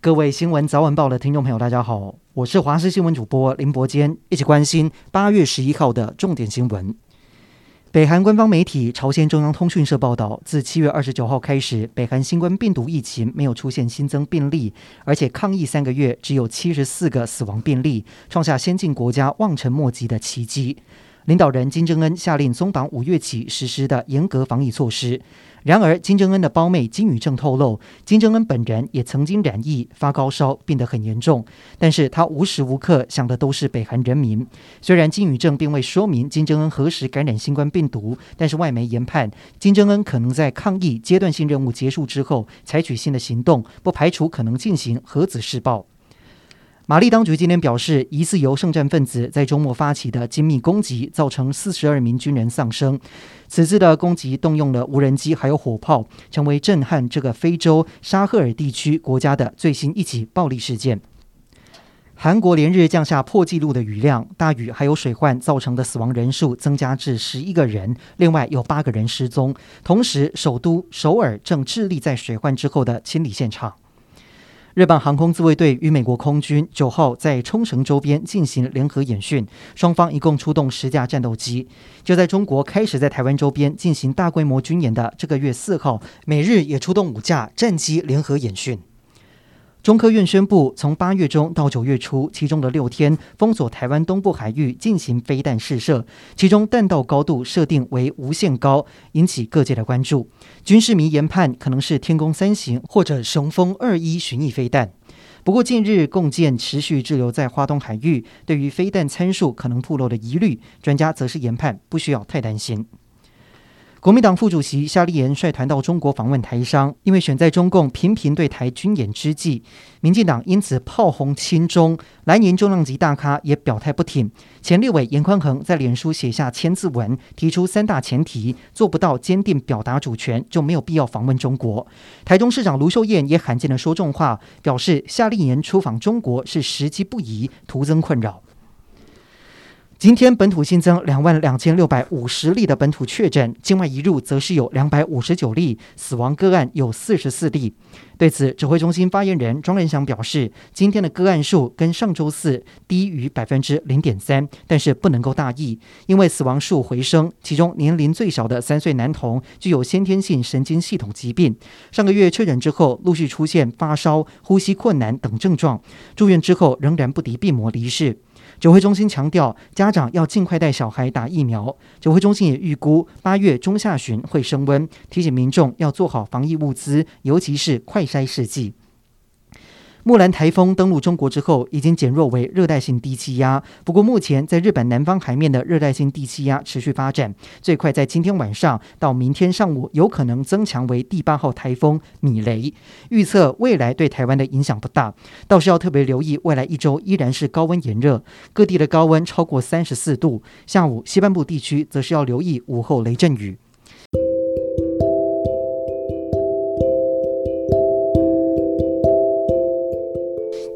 各位新闻早晚报的听众朋友，大家好，我是华视新闻主播林伯坚，一起关心八月十一号的重点新闻。北韩官方媒体朝鲜中央通讯社报道，自七月二十九号开始，北韩新冠病毒疫情没有出现新增病例，而且抗疫三个月只有七十四个死亡病例，创下先进国家望尘莫及的奇迹。领导人金正恩下令松绑五月起实施的严格防疫措施。然而，金正恩的胞妹金宇正透露，金正恩本人也曾经染疫、发高烧，病得很严重。但是他无时无刻想的都是北韩人民。虽然金宇正并未说明金正恩何时感染新冠病毒，但是外媒研判，金正恩可能在抗疫阶段性任务结束之后采取新的行动，不排除可能进行核子试爆。马利当局今天表示，疑似由圣战分子在周末发起的精密攻击，造成四十二名军人丧生。此次的攻击动用了无人机，还有火炮，成为震撼这个非洲沙赫尔地区国家的最新一起暴力事件。韩国连日降下破纪录的雨量，大雨还有水患造成的死亡人数增加至十一个人，另外有八个人失踪。同时，首都首尔正致力在水患之后的清理现场。日本航空自卫队与美国空军九号在冲绳周边进行联合演训，双方一共出动十架战斗机。就在中国开始在台湾周边进行大规模军演的这个月四号，美日也出动五架战机联合演训。中科院宣布，从八月中到九月初，其中的六天封锁台湾东部海域进行飞弹试射，其中弹道高度设定为无限高，引起各界的关注。军事迷研判可能是天宫三型或者雄风二一巡弋飞弹。不过近日共建持续滞留在花东海域，对于飞弹参数可能暴露的疑虑，专家则是研判不需要太担心。国民党副主席夏立言率团到中国访问台商，因为选在中共频频对台军演之际，民进党因此炮轰亲中，蓝营重量级大咖也表态不挺。前立委严宽恒在脸书写下千字文，提出三大前提：做不到坚定表达主权，就没有必要访问中国。台中市长卢秀燕也罕见的说重话，表示夏立言出访中国是时机不宜，徒增困扰。今天本土新增两万两千六百五十例的本土确诊，境外移入则是有两百五十九例，死亡个案有四十四例。对此，指挥中心发言人庄人祥表示，今天的个案数跟上周四低于百分之零点三，但是不能够大意，因为死亡数回升，其中年龄最小的三岁男童具有先天性神经系统疾病，上个月确诊之后陆续出现发烧、呼吸困难等症状，住院之后仍然不敌病魔离世。指挥中心强调，家长要尽快带小孩打疫苗。指挥中心也预估八月中下旬会升温，提醒民众要做好防疫物资，尤其是快筛试剂。木兰台风登陆中国之后，已经减弱为热带性低气压。不过，目前在日本南方海面的热带性低气压持续发展，最快在今天晚上到明天上午有可能增强为第八号台风米雷。预测未来对台湾的影响不大，倒是要特别留意未来一周依然是高温炎热，各地的高温超过三十四度。下午西半部地区则是要留意午后雷阵雨。